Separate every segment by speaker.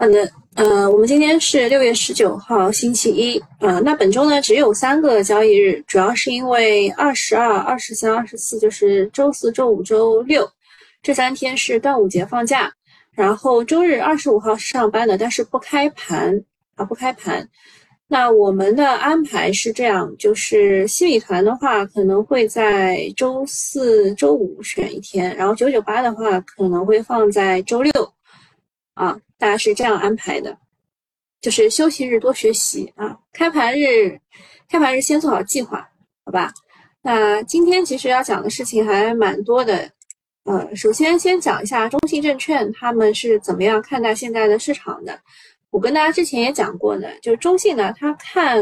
Speaker 1: 好的，呃，我们今天是六月十九号，星期一，呃，那本周呢只有三个交易日，主要是因为二十二、二十三、二十四就是周四周五、周六这三天是端午节放假，然后周日二十五号是上班的，但是不开盘啊，不开盘。那我们的安排是这样，就是西米团的话可能会在周四周五选一天，然后九九八的话可能会放在周六。啊，大家是这样安排的，就是休息日多学习啊，开盘日，开盘日先做好计划，好吧？那今天其实要讲的事情还蛮多的，呃，首先先讲一下中信证券他们是怎么样看待现在的市场的。我跟大家之前也讲过的，就是中信呢，他看，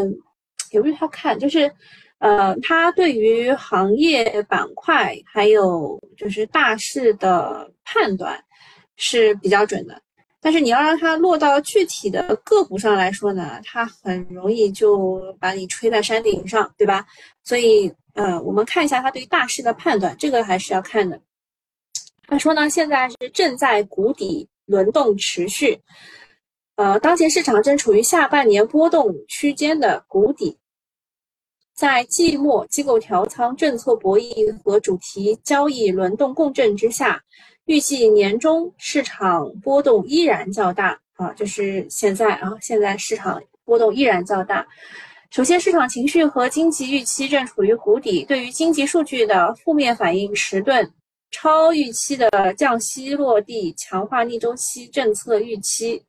Speaker 1: 也不是他看，就是呃，他对于行业板块还有就是大势的判断是比较准的。但是你要让它落到具体的个股上来说呢，它很容易就把你吹在山顶上，对吧？所以，呃，我们看一下它对于大势的判断，这个还是要看的。他说呢，现在是正在谷底轮动持续，呃，当前市场正处于下半年波动区间的谷底，在季末机构调仓、政策博弈和主题交易轮动共振之下。预计年中市场波动依然较大啊，就是现在啊，现在市场波动依然较大。首先，市场情绪和经济预期正处于谷底，对于经济数据的负面反应迟钝，超预期的降息落地，强化逆周期政策预期，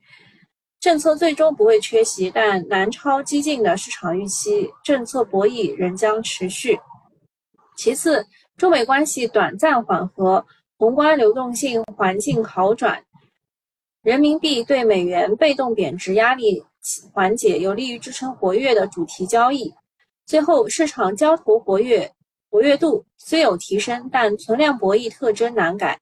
Speaker 1: 政策最终不会缺席，但难超激进的市场预期，政策博弈仍将持续。其次，中美关系短暂缓和。宏观流动性环境好转，人民币对美元被动贬值压力缓解，有利于支撑活跃的主题交易。最后，市场交投活跃，活跃度虽有提升，但存量博弈特征难改。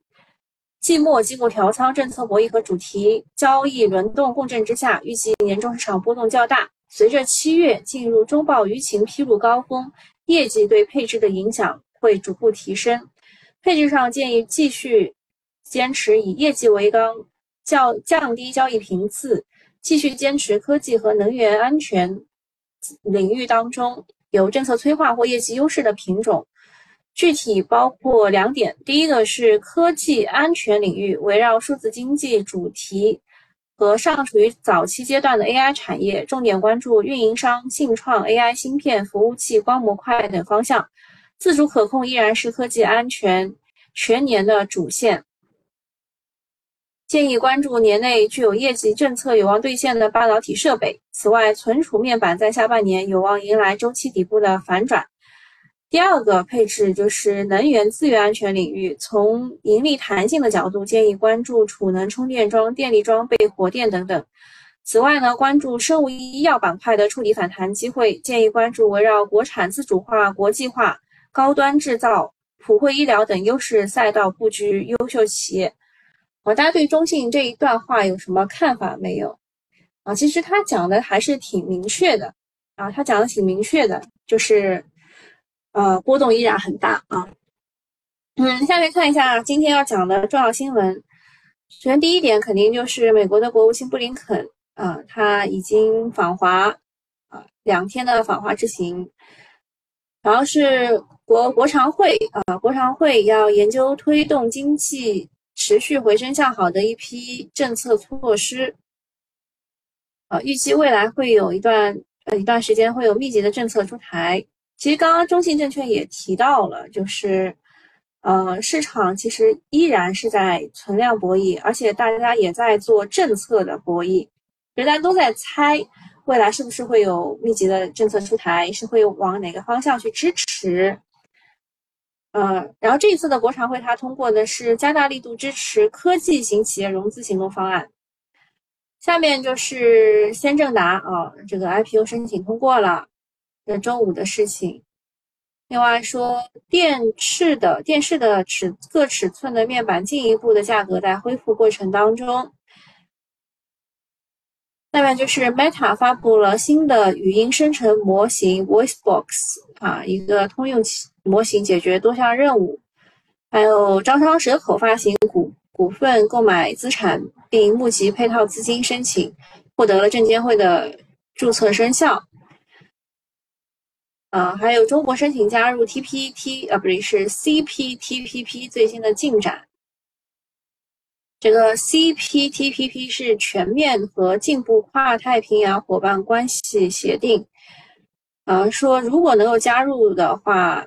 Speaker 1: 季末机构调仓、政策博弈和主题交易轮动共振之下，预计年终市场波动较大。随着七月进入中报舆情披露高峰，业绩对配置的影响会逐步提升。配置上建议继续坚持以业绩为纲，较降低交易频次，继续坚持科技和能源安全领域当中有政策催化或业绩优势的品种。具体包括两点：第一个是科技安全领域，围绕数字经济主题和尚处于早期阶段的 AI 产业，重点关注运营商、信创、AI 芯片、服务器、光模块等方向。自主可控依然是科技安全全年的主线，建议关注年内具有业绩政策有望兑现的半导体设备。此外，存储面板在下半年有望迎来周期底部的反转。第二个配置就是能源资源安全领域，从盈利弹性的角度，建议关注储能充电桩、电力装备、火电等等。此外呢，关注生物医药板块的触底反弹机会，建议关注围绕国产自主化、国际化。高端制造、普惠医疗等优势赛道布局优秀企业，啊，大家对中信这一段话有什么看法没有？啊，其实他讲的还是挺明确的，啊，他讲的挺明确的，就是，呃，波动依然很大啊。嗯，下面看一下今天要讲的重要新闻。首先第一点肯定就是美国的国务卿布林肯，啊，他已经访华，啊，两天的访华之行，然后是。国国常会啊，国常会要研究推动经济持续回升向好的一批政策措施，啊，预计未来会有一段呃一段时间会有密集的政策出台。其实刚刚中信证券也提到了，就是呃市场其实依然是在存量博弈，而且大家也在做政策的博弈，大家都在猜未来是不是会有密集的政策出台，是会往哪个方向去支持。呃，然后这一次的国常会，它通过的是加大力度支持科技型企业融资行动方案。下面就是先正达啊，这个 IPO 申请通过了，这周五的事情。另外说，电视的电视的尺各尺寸的面板进一步的价格在恢复过程当中。下面就是 Meta 发布了新的语音生成模型 VoiceBox 啊，一个通用模型解决多项任务。还有招商蛇口发行股股份购买资产，并募集配套资金申请，获得了证监会的注册生效。啊，还有中国申请加入 TPT，啊，不对，是 CPTPP 最新的进展。这个 CPTPP 是全面和进步跨太平洋伙伴关系协定。啊，说如果能够加入的话，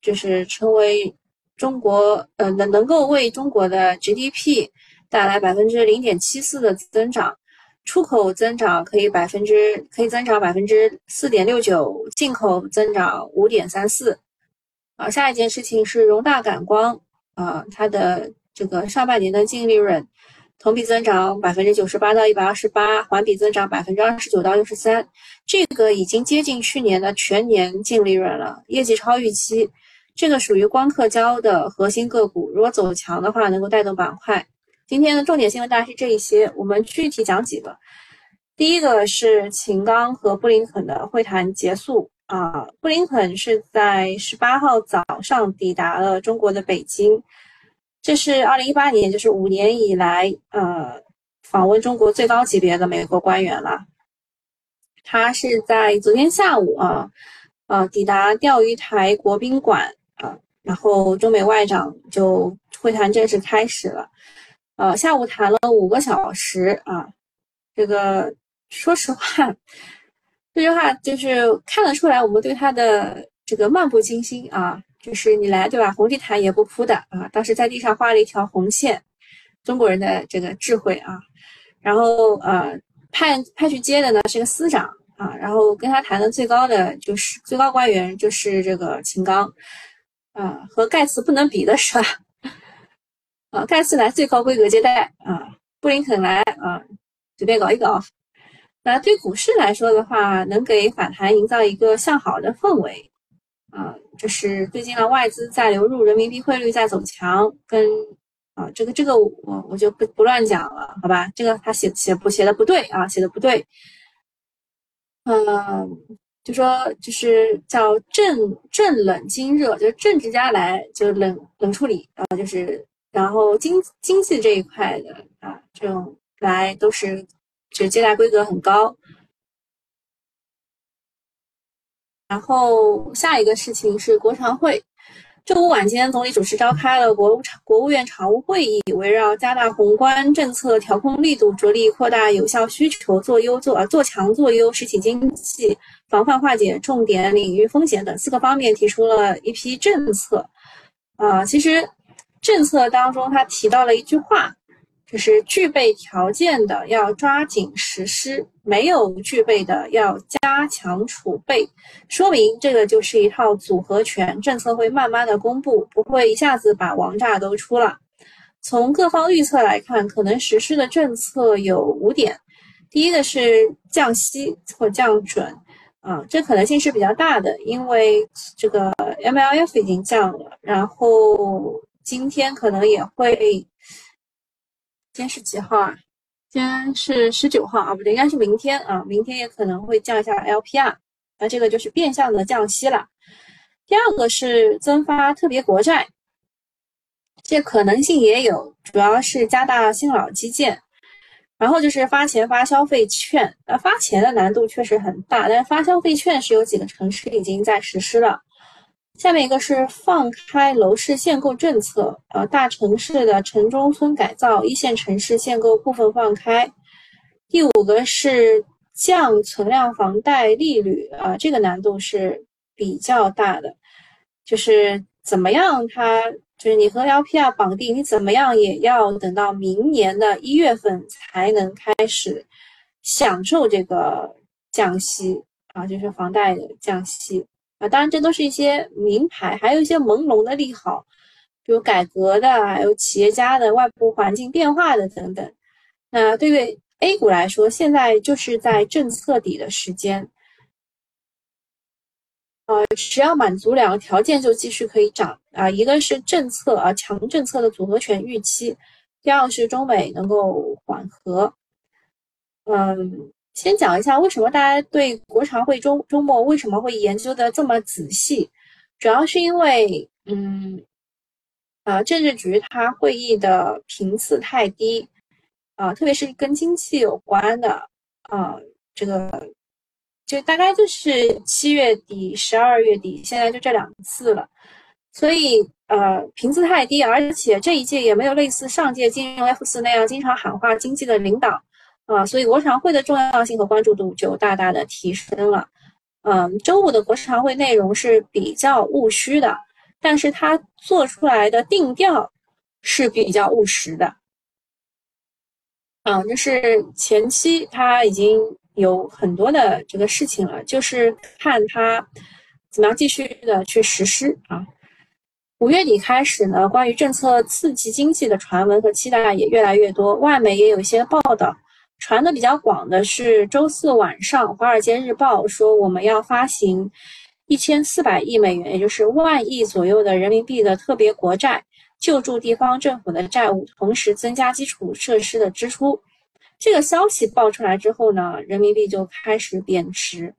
Speaker 1: 就是成为中国呃能能够为中国的 GDP 带来百分之零点七四的增长，出口增长可以百分之可以增长百分之四点六九，进口增长五点三四。啊，下一件事情是荣大感光啊，它的这个上半年的净利润。同比增长百分之九十八到一百二十八，环比增长百分之二十九到六十三，这个已经接近去年的全年净利润了，业绩超预期。这个属于光刻胶的核心个股，如果走强的话，能够带动板块。今天的重点新闻大概是这一些，我们具体讲几个。第一个是秦刚和布林肯的会谈结束啊，布林肯是在十八号早上抵达了中国的北京。这是二零一八年，就是五年以来，呃，访问中国最高级别的美国官员了。他是在昨天下午啊，呃，抵达钓鱼台国宾馆，然后中美外长就会谈正式开始了。呃，下午谈了五个小时啊，这个说实话，这句话就是看得出来，我们对他的这个漫不经心啊。就是你来对吧？红地毯也不铺的啊，当时在地上画了一条红线，中国人的这个智慧啊。然后呃，派派去接的呢是个司长啊，然后跟他谈的最高的就是最高官员就是这个秦刚啊，和盖茨不能比的是吧？啊，盖茨来最高规格接待啊，布林肯来啊，随便搞一搞。那对股市来说的话，能给反弹营造一个向好的氛围。啊，就是最近的外资在流入，人民币汇率在走强，跟啊这个这个我我就不不乱讲了，好吧？这个他写写不写的不对啊，写的不对。嗯，就说就是叫政政冷经热，就是政治家来就冷冷处理然啊，就是然后经经济这一块的啊这种来都是就接待规格很高。然后下一个事情是国常会，周五晚间，总理主持召开了国务国务院常务会议，围绕加大宏观政策调控力度，着力扩大有效需求，做优做啊做强做优实体经济，防范化解重点领域风险等四个方面，提出了一批政策。啊，其实政策当中他提到了一句话。就是具备条件的要抓紧实施，没有具备的要加强储备。说明这个就是一套组合拳，政策会慢慢的公布，不会一下子把王炸都出了。从各方预测来看，可能实施的政策有五点。第一个是降息或降准，啊，这可能性是比较大的，因为这个 MLF 已经降了，然后今天可能也会。今天是几号啊？今天是十九号啊，不对，应该是明天啊。明天也可能会降一下 LPR，那这个就是变相的降息了。第二个是增发特别国债，这可能性也有，主要是加大新老基建。然后就是发钱发消费券，那，发钱的难度确实很大，但是发消费券是有几个城市已经在实施了。下面一个是放开楼市限购政策，呃，大城市的城中村改造，一线城市限购部分放开。第五个是降存量房贷利率，啊，这个难度是比较大的，就是怎么样，它就是你和 LPR 绑定，你怎么样也要等到明年的一月份才能开始享受这个降息啊，就是房贷的降息。啊，当然，这都是一些名牌，还有一些朦胧的利好，比如改革的，还有企业家的外部环境变化的等等。那对于 A 股来说，现在就是在政策底的时间，呃，只要满足两个条件，就继续可以涨啊。一个是政策啊强政策的组合拳预期，第二个是中美能够缓和，嗯。先讲一下为什么大家对国常会周周末为什么会研究的这么仔细，主要是因为，嗯，呃，政治局它会议的频次太低，啊，特别是跟经济有关的，啊，这个就大概就是七月底、十二月底，现在就这两次了，所以呃频次太低，而且这一届也没有类似上届金融 F 四那样经常喊话经济的领导，啊，所以国常会的重要性和关注度就大大的提升了。嗯，周五的国常会内容是比较务虚的。但是他做出来的定调是比较务实的，嗯，就是前期他已经有很多的这个事情了，就是看他怎么样继续的去实施啊。五月底开始呢，关于政策刺激经济的传闻和期待也越来越多，外媒也有一些报道，传的比较广的是周四晚上《华尔街日报》说我们要发行。一千四百亿美元，也就是万亿左右的人民币的特别国债，救助地方政府的债务，同时增加基础设施的支出。这个消息爆出来之后呢，人民币就开始贬值。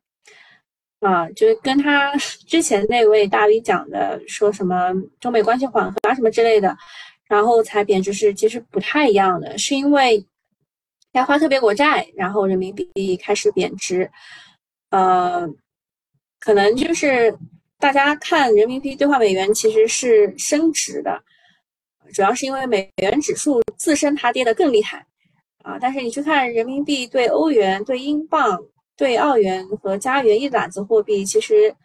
Speaker 1: 啊，就是跟他之前那位大 V 讲的，说什么中美关系缓和啊什么之类的，然后才贬值是其实不太一样的，是因为要发特别国债，然后人民币开始贬值。呃。可能就是大家看人民币兑换美元其实是升值的，主要是因为美元指数自身它跌得更厉害啊。但是你去看人民币对欧元、对英镑、对澳元和加元一揽子货币，其实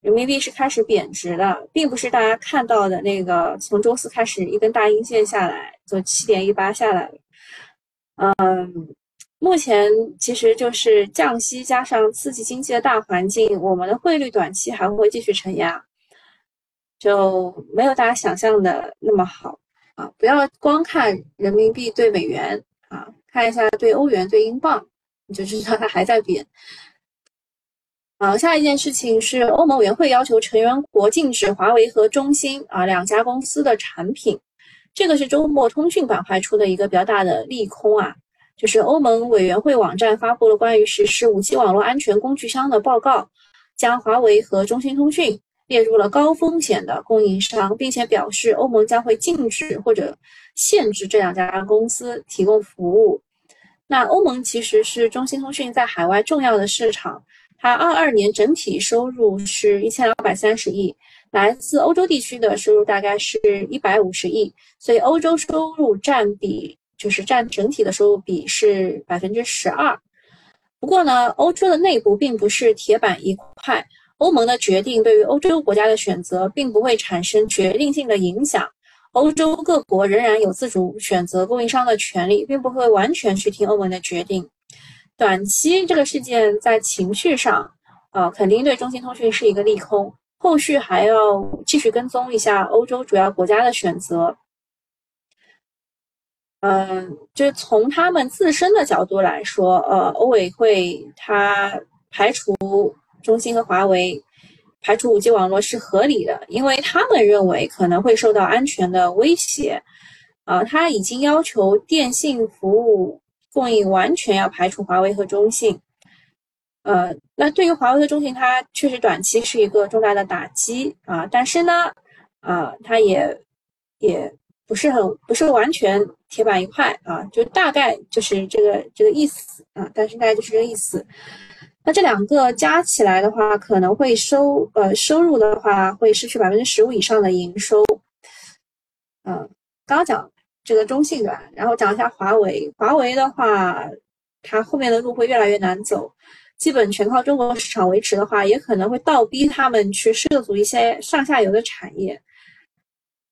Speaker 1: 人民币是开始贬值的，并不是大家看到的那个从周四开始一根大阴线下来，就七点一八下来了，嗯。目前其实就是降息加上刺激经济的大环境，我们的汇率短期还会继续承压，就没有大家想象的那么好啊！不要光看人民币对美元啊，看一下对欧元、对英镑，你就知道它还在贬。啊，下一件事情是欧盟委员会要求成员国禁止华为和中兴啊两家公司的产品，这个是周末通讯板块出的一个比较大的利空啊。就是欧盟委员会网站发布了关于实施五 G 网络安全工具箱的报告，将华为和中兴通讯列入了高风险的供应商，并且表示欧盟将会禁止或者限制这两家公司提供服务。那欧盟其实是中兴通讯在海外重要的市场，它二二年整体收入是一千两百三十亿，来自欧洲地区的收入大概是一百五十亿，所以欧洲收入占比。就是占整体的收入比是百分之十二，不过呢，欧洲的内部并不是铁板一块，欧盟的决定对于欧洲国家的选择并不会产生决定性的影响，欧洲各国仍然有自主选择供应商的权利，并不会完全去听欧盟的决定。短期这个事件在情绪上，啊，肯定对中兴通讯是一个利空，后续还要继续跟踪一下欧洲主要国家的选择。嗯，就是从他们自身的角度来说，呃，欧委会它排除中兴和华为，排除五 G 网络是合理的，因为他们认为可能会受到安全的威胁。啊，他已经要求电信服务供应完全要排除华为和中兴。呃，那对于华为的中兴，它确实短期是一个重大的打击啊，但是呢，啊，它也也。不是很不是完全铁板一块啊，就大概就是这个这个意思啊，但是大概就是这个意思。那这两个加起来的话，可能会收呃收入的话会失去百分之十五以上的营收。嗯，刚刚讲这个中性吧，然后讲一下华为。华为的话，它后面的路会越来越难走，基本全靠中国市场维持的话，也可能会倒逼他们去涉足一些上下游的产业。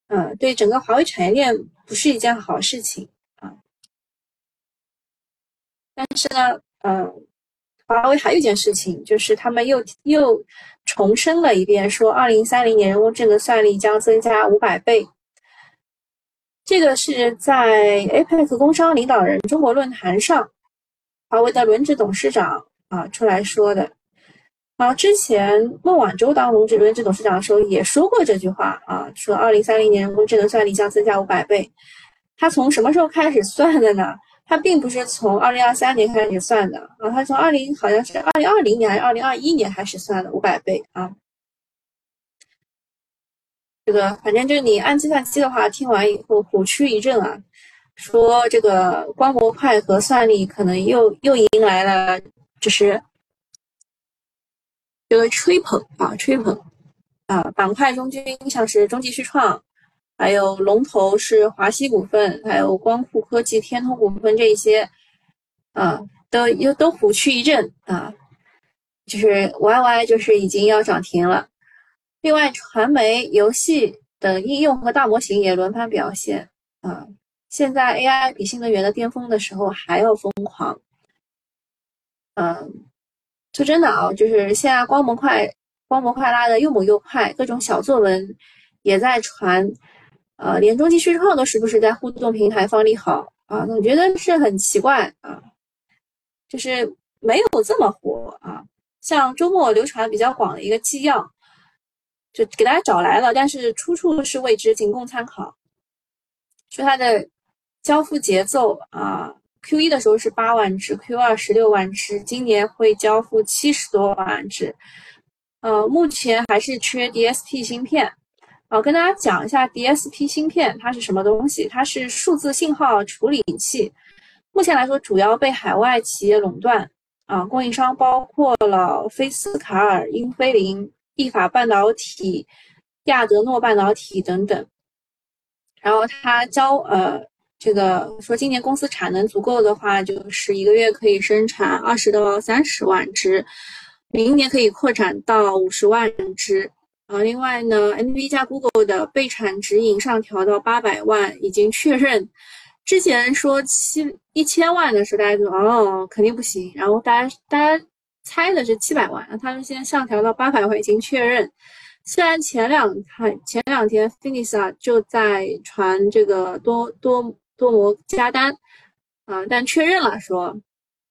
Speaker 1: 嗯，对整个华为产业链不是一件好事情啊。但是呢，嗯，华为还有一件事情，就是他们又又重申了一遍，说二零三零年人工智能算力将增加五百倍。这个是在 APEC 工商领导人中国论坛上，华为的轮值董事长啊出来说的。啊，之前孟晚舟当龙值轮值董事长的时候也说过这句话啊，说二零三零年人工智能算力将增加五百倍。他从什么时候开始算的呢？他并不是从二零二三年开始算的啊，他从二零好像是二零二零年还是二零二一年开始算的五百倍啊。这个反正就是你按计算机的话，听完以后虎躯一震啊，说这个光模块和算力可能又又迎来了就是这个吹捧啊吹捧啊板块中军像是中继续创，还有龙头是华西股份，还有光伏科技、天通股份这一些啊都又都虎躯一震啊，就是 YY 就是已经要涨停了。另外，传媒、游戏等应用和大模型也轮番表现啊！现在 AI 比新能源的巅峰的时候还要疯狂。嗯，说真的啊，就是现在光模块、光模块拉的又猛又快，各种小作文也在传，呃，连中继续创都时不时在互动平台放利好啊，总觉得是很奇怪啊，就是没有这么火啊。像周末流传比较广的一个纪要。就给大家找来了，但是出处是未知，仅供参考。说它的交付节奏啊，Q 一的时候是八万只，Q 二十六万只，今年会交付七十多万只。呃，目前还是缺 DSP 芯片。啊，跟大家讲一下 DSP 芯片它是什么东西？它是数字信号处理器。目前来说，主要被海外企业垄断。啊，供应商包括了菲斯卡尔、英飞凌。意法半导体、亚德诺半导体等等，然后他交呃这个说今年公司产能足够的话，就是一个月可以生产二十到三十万只，明年可以扩展到五十万只。啊，另外呢，NV 加 Google 的备产指引上调到八百万，已经确认。之前说七一千万的时候，大家就哦肯定不行，然后大家大家。猜的是七百万，他们现在上调到八百万，已经确认。虽然前两天前两天 f i n i s a 就在传这个多多多模加单，啊，但确认了说，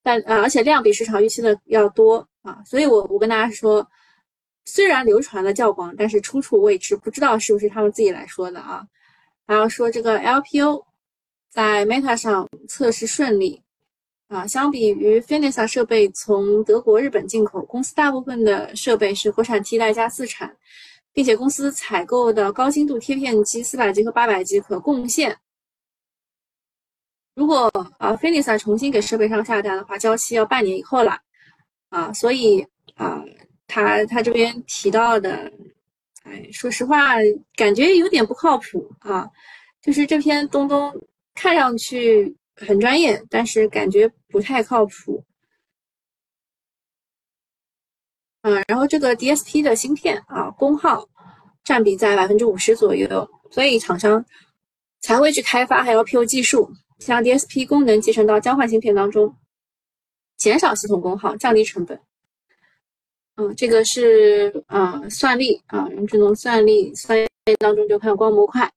Speaker 1: 但啊，而且量比市场预期的要多啊，所以我我跟大家说，虽然流传的较广，但是出处未知，不知道是不是他们自己来说的啊。然后说这个 LPO 在 Meta 上测试顺利。啊，相比于 f i n i s a 设备从德国、日本进口，公司大部分的设备是国产替代加自产，并且公司采购的高精度贴片机四百 G 和八百 G 可贡献。如果啊 finisa 重新给设备商下单的话，交期要半年以后了。啊，所以啊，他他这边提到的，哎，说实话，感觉有点不靠谱啊。就是这篇东东看上去。很专业，但是感觉不太靠谱。嗯，然后这个 DSP 的芯片啊，功耗占比在百分之五十左右，所以厂商才会去开发 LPO 技术，将 DSP 功能集成到交换芯片当中，减少系统功耗，降低成本。嗯，这个是啊，算力啊，人工智能算力算力当中就看光模块。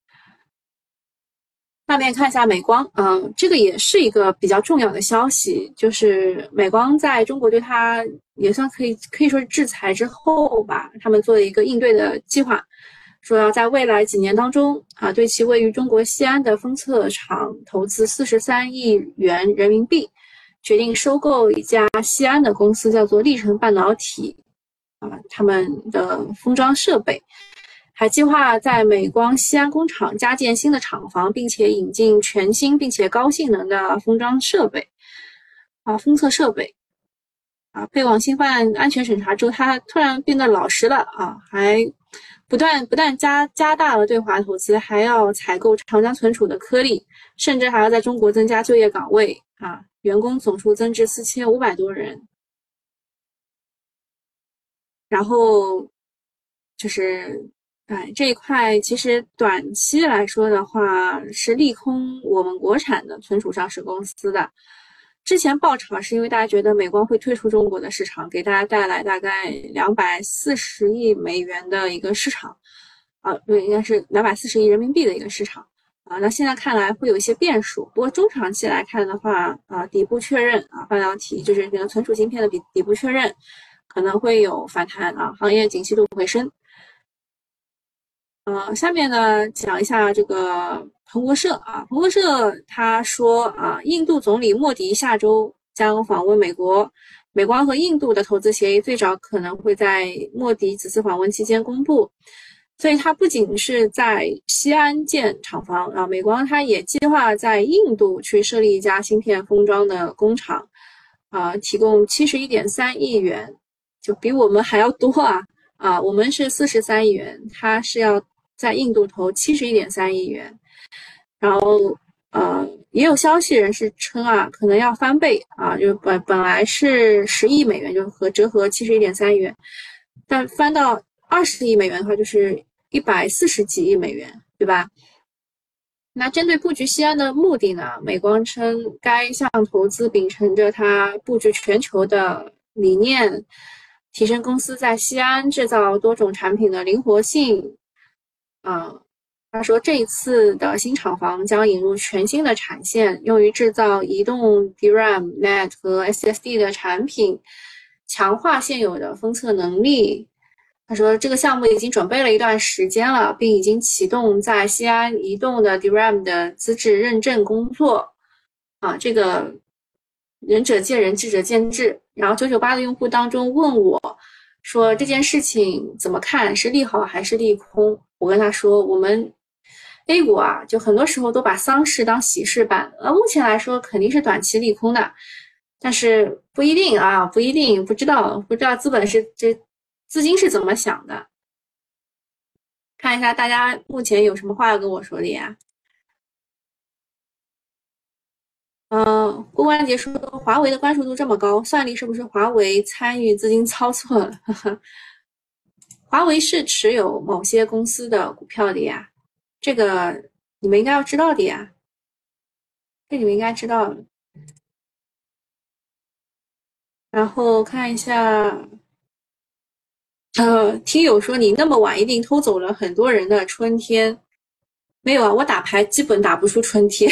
Speaker 1: 下面看一下美光，啊，这个也是一个比较重要的消息，就是美光在中国对它也算可以可以说是制裁之后吧，他们做了一个应对的计划，说要在未来几年当中啊，对其位于中国西安的封测厂投资四十三亿元人民币，决定收购一家西安的公司，叫做历程半导体，啊，他们的封装设备。还计划在美光西安工厂加建新的厂房，并且引进全新并且高性能的封装设备，啊，封测设备，啊，被网信办安全审查之后，他突然变得老实了啊，还不断不但加加大了对华投资，还要采购长江存储的颗粒，甚至还要在中国增加就业岗位啊，员工总数增至四千五百多人，然后就是。哎，这一块其实短期来说的话是利空我们国产的存储上市公司的。之前爆炒是因为大家觉得美光会退出中国的市场，给大家带来大概两百四十亿美元的一个市场，啊，对，应该是两百四十亿人民币的一个市场啊。那现在看来会有一些变数，不过中长期来看的话，啊，底部确认啊，半导体就是这个存储芯片的底底部确认，可能会有反弹啊，行业景气度回升。呃，下面呢讲一下这个彭博社啊，彭博社他说啊，印度总理莫迪下周将访问美国，美光和印度的投资协议最早可能会在莫迪此次访问期间公布。所以他不仅是在西安建厂房啊，美光它也计划在印度去设立一家芯片封装的工厂，啊，提供七十一点三亿元，就比我们还要多啊啊，我们是四十三亿元，他是要在印度投七十一点三亿元，然后呃，也有消息人士称啊，可能要翻倍啊，就本本来是十亿美元，就和折合七十一点三亿元，但翻到。二十亿美元的话，就是一百四十几亿美元，对吧？那针对布局西安的目的呢？美光称，该项投资秉承着它布局全球的理念，提升公司在西安制造多种产品的灵活性。啊，他说，这一次的新厂房将引入全新的产线，用于制造移动 DRAM、NAND 和 SSD 的产品，强化现有的封测能力。他说，这个项目已经准备了一段时间了，并已经启动在西安移动的 DRAM 的资质认证工作。啊，这个仁者见仁，智者见智。然后九九八的用户当中问我，说这件事情怎么看，是利好还是利空？我跟他说，我们 A 股啊，就很多时候都把丧事当喜事办。呃，目前来说肯定是短期利空的，但是不一定啊，不一定，不知道，不知道资本是这。资金是怎么想的？看一下大家目前有什么话要跟我说的呀？嗯，郭关杰说，华为的关注度这么高，算力是不是华为参与资金操作了？华为是持有某些公司的股票的呀，这个你们应该要知道的呀，这你们应该知道。然后看一下。呃，听友说你那么晚一定偷走了很多人的春天，没有啊？我打牌基本打不出春天。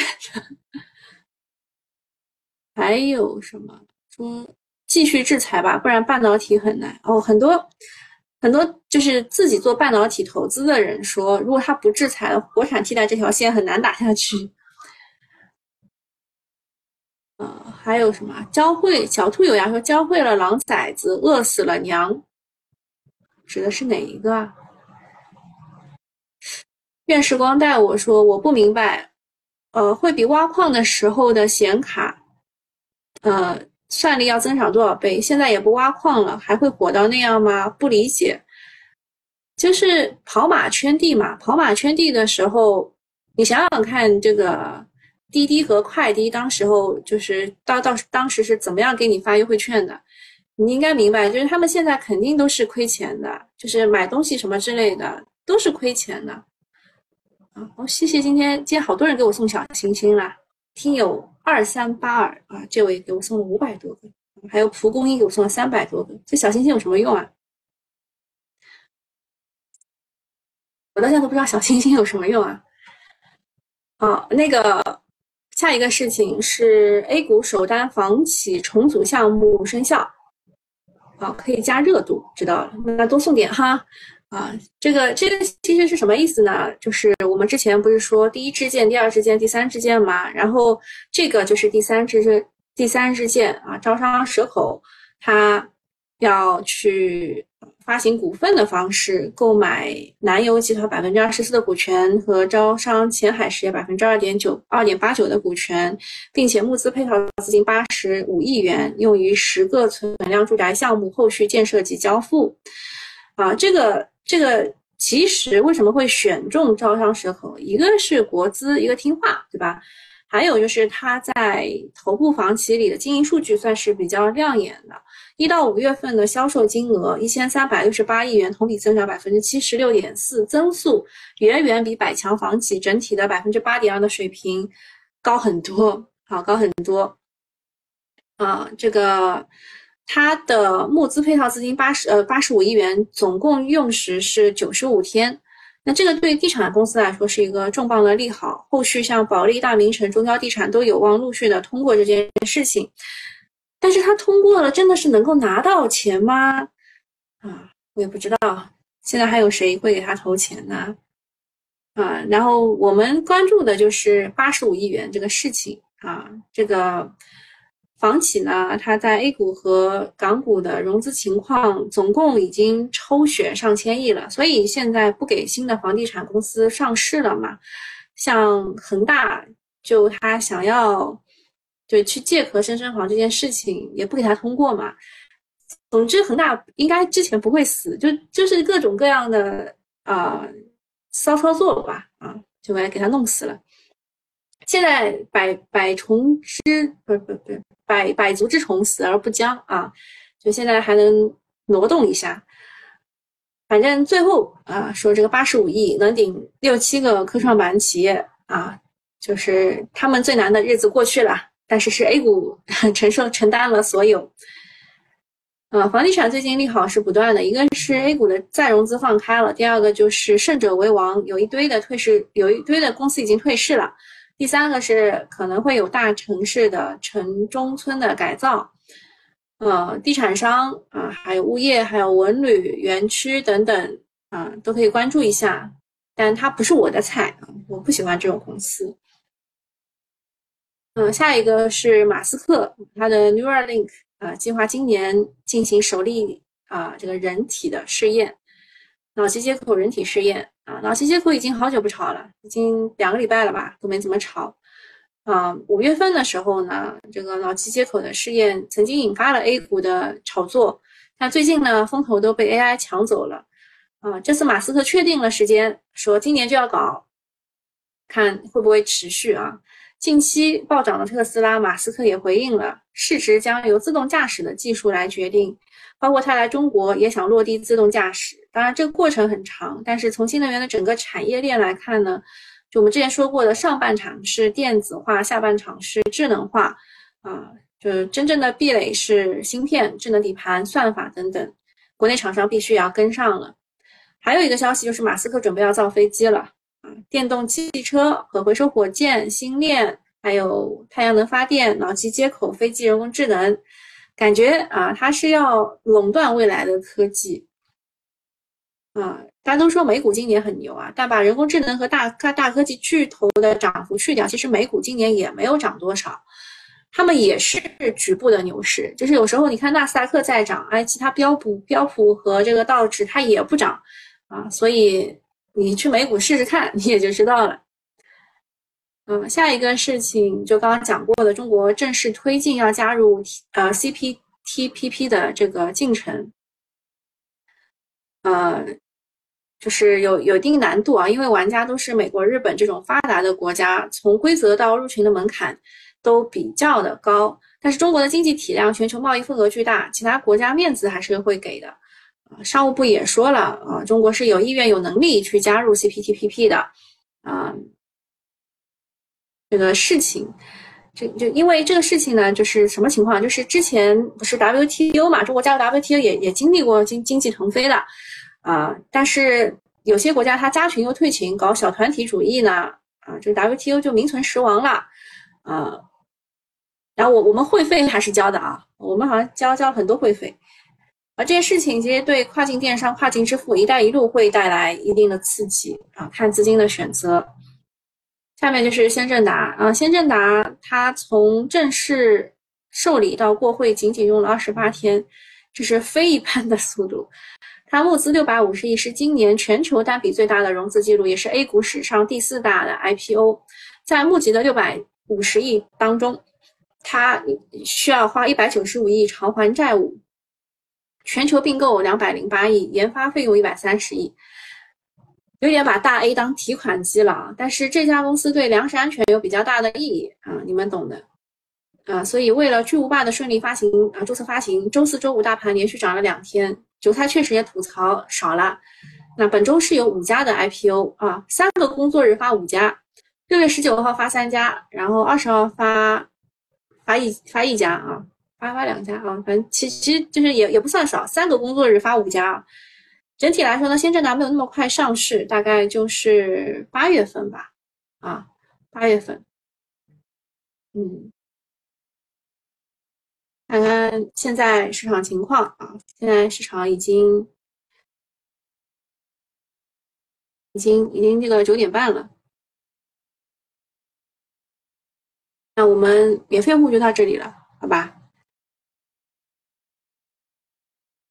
Speaker 1: 还有什么说继续制裁吧，不然半导体很难哦。很多很多就是自己做半导体投资的人说，如果他不制裁，国产替代这条线很难打下去。呃，还有什么教会小兔有牙说教会了狼崽子，饿死了娘。指的是哪一个啊？愿时光带我说，我不明白，呃，会比挖矿的时候的显卡，呃，算力要增长多少倍？现在也不挖矿了，还会火到那样吗？不理解，就是跑马圈地嘛。跑马圈地的时候，你想想看，这个滴滴和快滴当时候就是到到当时是怎么样给你发优惠券的？你应该明白，就是他们现在肯定都是亏钱的，就是买东西什么之类的都是亏钱的。啊，好，谢谢今天今天好多人给我送小心心啦，听友二三八二啊，这位给我送了五百多个，还有蒲公英给我送了三百多个，这小星星有什么用啊？我到现在都不知道小星星有什么用啊。好，那个下一个事情是 A 股首单房企重组项目生效。好，可以加热度，知道了，那多送点哈。啊，这个这个其实是什么意思呢？就是我们之前不是说第一支箭、第二支箭、第三支箭吗？然后这个就是第三支第三支箭啊，招商蛇口它要去。发行股份的方式购买南油集团百分之二十四的股权和招商前海实业百分之二点九二点八九的股权，并且募资配套资金八十五亿元，用于十个存量住宅项目后续建设及交付。啊，这个这个其实为什么会选中招商蛇口？一个是国资，一个听话，对吧？还有就是它在头部房企里的经营数据算是比较亮眼的。一到五月份的销售金额一千三百六十八亿元，同比增长百分之七十六点四，增速远远比百强房企整体的百分之八点二的水平高很多，好高很多。啊，这个它的募资配套资金八十呃八十五亿元，总共用时是九十五天。那这个对地产公司来说是一个重磅的利好，后续像保利、大名城、中交地产都有望陆续的通过这件事情。但是他通过了，真的是能够拿到钱吗？啊，我也不知道。现在还有谁会给他投钱呢？啊，然后我们关注的就是八十五亿元这个事情啊，这个房企呢，它在 A 股和港股的融资情况总共已经抽血上千亿了，所以现在不给新的房地产公司上市了嘛？像恒大，就他想要对去借壳深深房这件事情，也不给他通过嘛。总之，恒大应该之前不会死，就就是各种各样的啊骚操作吧，啊，就来给他弄死了。现在百百虫之不不不百百足之虫死而不僵啊，就现在还能挪动一下。反正最后啊，说这个八十五亿能顶六七个科创板企业啊，就是他们最难的日子过去了。但是是 A 股 承受承担了所有。啊，房地产最近利好是不断的，一个是 A 股的再融资放开了，第二个就是胜者为王，有一堆的退市，有一堆的公司已经退市了。第三个是可能会有大城市的城中村的改造，呃，地产商啊，还有物业，还有文旅园区等等啊，都可以关注一下。但它不是我的菜啊，我不喜欢这种公司。嗯，下一个是马斯克，他的 Neuralink。啊，计划今年进行首例啊，这个人体的试验，脑机接口人体试验啊，脑机接口已经好久不炒了，已经两个礼拜了吧，都没怎么炒。啊，五月份的时候呢，这个脑机接口的试验曾经引发了 A 股的炒作，但最近呢，风头都被 AI 抢走了。啊，这次马斯克确定了时间，说今年就要搞，看会不会持续啊？近期暴涨的特斯拉，马斯克也回应了，市值将由自动驾驶的技术来决定。包括他来中国也想落地自动驾驶，当然这个过程很长。但是从新能源的整个产业链来看呢，就我们之前说过的，上半场是电子化，下半场是智能化，啊，就是真正的壁垒是芯片、智能底盘、算法等等，国内厂商必须也要跟上了。还有一个消息就是马斯克准备要造飞机了。啊，电动汽车、可回收火箭、星链，还有太阳能发电、脑机接口、飞机、人工智能，感觉啊，它是要垄断未来的科技。啊，大家都说美股今年很牛啊，但把人工智能和大大大科技巨头的涨幅去掉，其实美股今年也没有涨多少，他们也是局部的牛市。就是有时候你看纳斯达克在涨，哎，其他标普、标普和这个道指它也不涨啊，所以。你去美股试试看，你也就知道了。嗯，下一个事情就刚刚讲过的，中国正式推进要加入呃 CPTPP 的这个进程，呃，就是有有一定难度啊，因为玩家都是美国、日本这种发达的国家，从规则到入群的门槛都比较的高。但是中国的经济体量、全球贸易份额巨大，其他国家面子还是会给的。商务部也说了啊，中国是有意愿、有能力去加入 CPTPP 的啊。这个事情，就就因为这个事情呢，就是什么情况？就是之前不是 WTO 嘛，中国加入 WTO 也也经历过经经济腾飞的啊。但是有些国家它加群又退群，搞小团体主义呢啊，这个 WTO 就名存实亡了啊。然后我我们会费还是交的啊，我们好像交交很多会费。而这些事情其实对跨境电商、跨境支付、一带一路会带来一定的刺激啊，看资金的选择。下面就是先正达啊，先正达它从正式受理到过会仅仅用了二十八天，这是非一般的速度。它募资六百五十亿，是今年全球单笔最大的融资记录，也是 A 股史上第四大的 IPO。在募集的六百五十亿当中，它需要花一百九十五亿偿还债务。全球并购两百零八亿，研发费用一百三十亿，有点把大 A 当提款机了啊！但是这家公司对粮食安全有比较大的意义啊，你们懂的啊。所以为了巨无霸的顺利发行啊，注册发行，周四周五大盘连续涨了两天，韭菜确实也吐槽少了。那本周是有五家的 IPO 啊，三个工作日发五家，六月十九号发三家，然后二十号发发一发一家啊。发发两家啊，反正其其实就是也也不算少，三个工作日发五家。整体来说呢，先正达没有那么快上市，大概就是八月份吧。啊，八月份。嗯，看看现在市场情况啊，现在市场已经已经已经这个九点半了，那我们免费户就到这里了，好吧？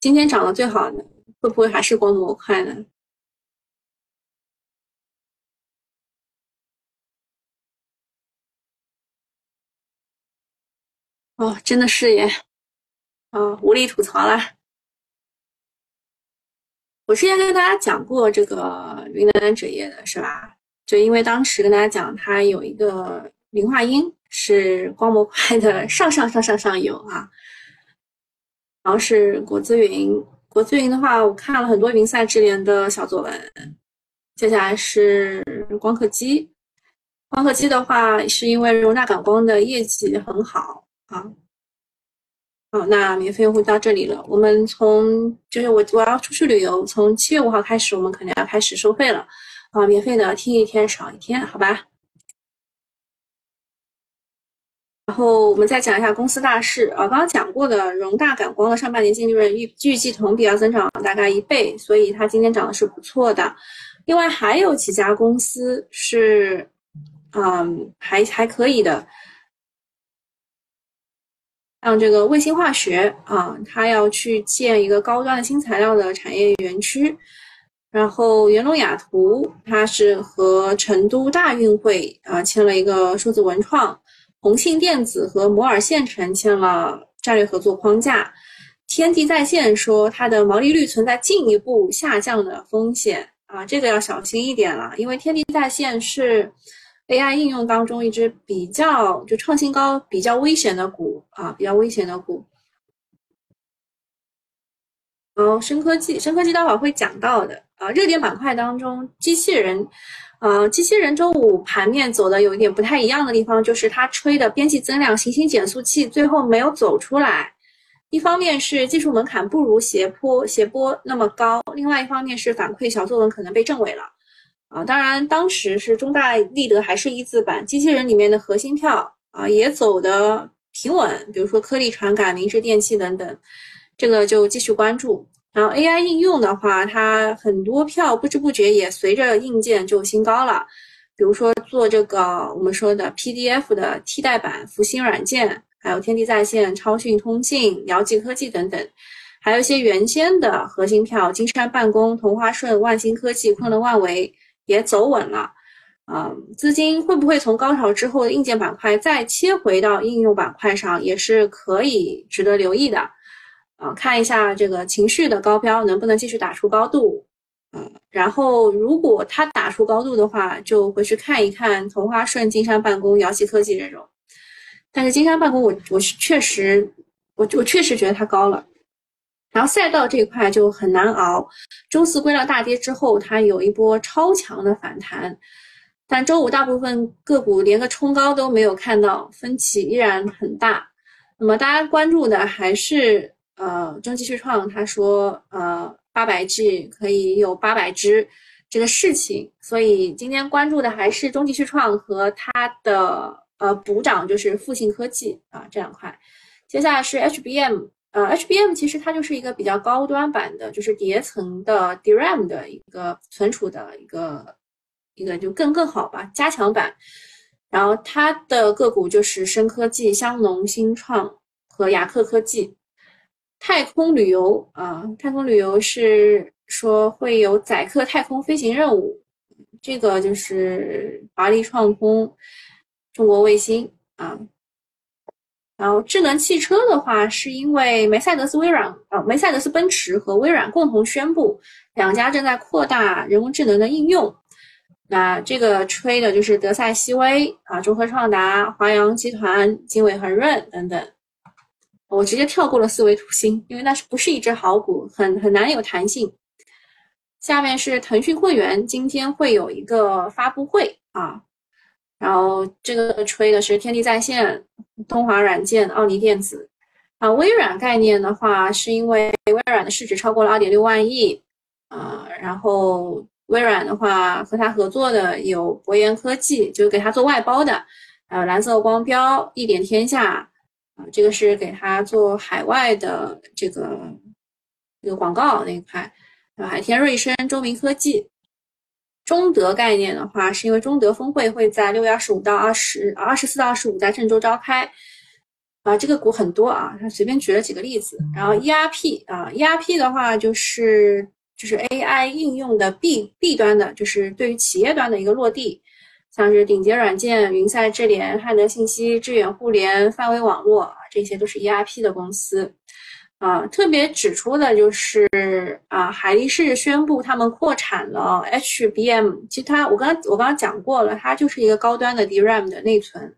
Speaker 1: 今天涨得最好的会不会还是光模块呢？哦，真的是耶！啊，无力吐槽了。我之前跟大家讲过这个云南纸业的是吧？就因为当时跟大家讲，它有一个磷化铟是光模块的上上上上上游啊。然后是国资云，国资云的话，我看了很多云赛智联的小作文。接下来是光刻机，光刻机的话，是因为容纳感光的业绩很好好。好，那免费用户到这里了。我们从就是我我要出去旅游，从七月五号开始，我们可能要开始收费了啊。免费的听一天少一天，好吧？然后我们再讲一下公司大事啊，刚刚讲过的荣大感光的上半年净利润预预计同比要增长大概一倍，所以它今天涨的是不错的。另外还有几家公司是，嗯，还还可以的。像这个卫星化学啊，它要去建一个高端的新材料的产业园区。然后元龙雅图，它是和成都大运会啊签了一个数字文创。宏信电子和摩尔县城签了战略合作框架。天地在线说它的毛利率存在进一步下降的风险啊，这个要小心一点了，因为天地在线是。AI 应用当中一只比较就创新高、比较危险的股啊，比较危险的股。然后深科技，深科技待会儿会讲到的啊。热点板块当中，机器人，呃，机器人周五盘面走的有一点不太一样的地方，就是它吹的边际增量、行星减速器最后没有走出来。一方面是技术门槛不如斜坡斜波那么高，另外一方面是反馈小作文可能被证伪了。啊，当然，当时是中大立德还是一字板，机器人里面的核心票啊也走的平稳，比如说科力传感、明志电器等等，这个就继续关注。然后 AI 应用的话，它很多票不知不觉也随着硬件就新高了，比如说做这个我们说的 PDF 的替代版福星软件，还有天地在线、超讯通信、遥记科技等等，还有一些原先的核心票，金山办公、同花顺、万兴科技、昆仑万维。也走稳了，啊，资金会不会从高潮之后的硬件板块再切回到应用板块上，也是可以值得留意的，啊，看一下这个情绪的高标能不能继续打出高度，嗯，然后如果它打出高度的话，就回去看一看同花顺、金山办公、瑶溪科技这种，但是金山办公我我是确实，我我确实觉得它高了。然后赛道这一块就很难熬，周四归量大跌之后，它有一波超强的反弹，但周五大部分个股连个冲高都没有看到，分歧依然很大。那么大家关注的还是呃中继续创，他说呃八百 G 可以有八百只这个事情，所以今天关注的还是中继续创和它的呃补涨，就是复兴科技啊这两块。接下来是 HBM。呃，HBM 其实它就是一个比较高端版的，就是叠层的 DRAM 的一个存储的一个一个就更更好吧，加强版。然后它的个股就是深科技、香农、新创和雅克科技。太空旅游啊，太空旅游是说会有载客太空飞行任务，这个就是华丽创通、中国卫星啊。然后智能汽车的话，是因为梅赛德斯、微软，呃，梅赛德斯奔驰和微软共同宣布，两家正在扩大人工智能的应用。那这个吹的就是德赛西威啊，中科创达、华阳集团、经纬恒润等等。我直接跳过了思维图新，因为那是不是一只好股，很很难有弹性。下面是腾讯会员，今天会有一个发布会啊。然后这个吹的是天地在线、东华软件、奥尼电子，啊，微软概念的话，是因为微软的市值超过了二点六万亿，啊，然后微软的话和它合作的有博研科技，就是给它做外包的，还有蓝色光标、一点天下，啊，这个是给它做海外的这个这个广告那一块，啊，海天瑞声、周明科技。中德概念的话，是因为中德峰会会在六月二十五到二十二十四到二十五在郑州召开，啊，这个股很多啊，他随便举了几个例子。然后 ERP 啊，ERP 的话就是就是 AI 应用的 B B 端的，就是对于企业端的一个落地，像是顶杰软件、云赛智联、汉德信息、致远互联、范围网络，这些都是 ERP 的公司。啊，特别指出的就是啊，海力士宣布他们扩产了 HBM。其实它，我刚我刚刚讲过了，它就是一个高端的 DRAM 的内存。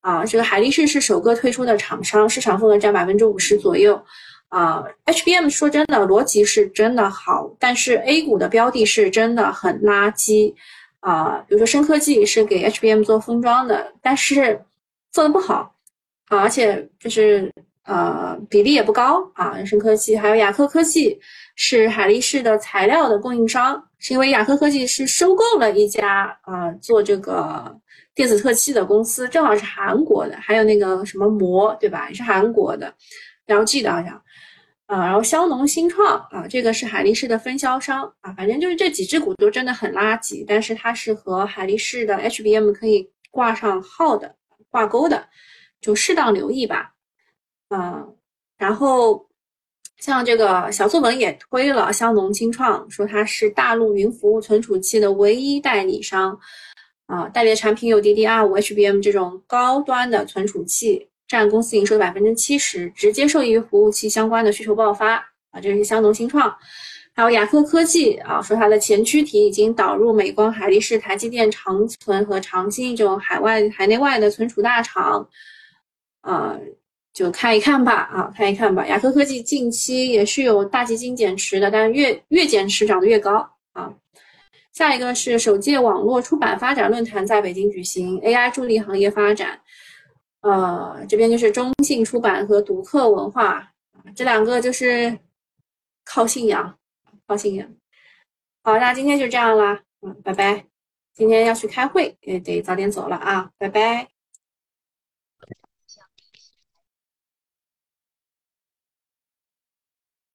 Speaker 1: 啊，这个海力士是首个推出的厂商，市场份额占百分之五十左右。啊，HBM 说真的，逻辑是真的好，但是 A 股的标的是真的很垃圾。啊，比如说深科技是给 HBM 做封装的，但是做的不好。啊，而且就是。呃，比例也不高啊。人生科技还有雅科科技是海力士的材料的供应商，是因为雅科科技是收购了一家啊做这个电子特器的公司，正好是韩国的。还有那个什么膜，对吧？也是韩国的，LG 的好像。啊，然后骁龙新创啊，这个是海力士的分销商啊。反正就是这几只股都真的很垃圾，但是它是和海力士的 HBM 可以挂上号的、挂钩的，就适当留意吧。嗯，然后像这个小作文也推了香农清创，说它是大陆云服务存储器的唯一代理商，啊，代理的产品有 DDR5、HBM 这种高端的存储器，占公司营收的百分之七十，直接受益于服务器相关的需求爆发，啊，这是香农新创，还有雅科科技啊，说它的前驱体已经导入美光、海力士、台积电、长存和长兴这种海外海内外的存储大厂，啊。就看一看吧，啊，看一看吧。雅科科技近期也是有大基金减持的，但是越越减持涨得越高啊。下一个是首届网络出版发展论坛在北京举行，AI 助力行业发展。呃，这边就是中信出版和读客文化，这两个就是靠信仰，靠信仰。好，那今天就这样啦，嗯，拜拜。今天要去开会，也得早点走了啊，拜拜。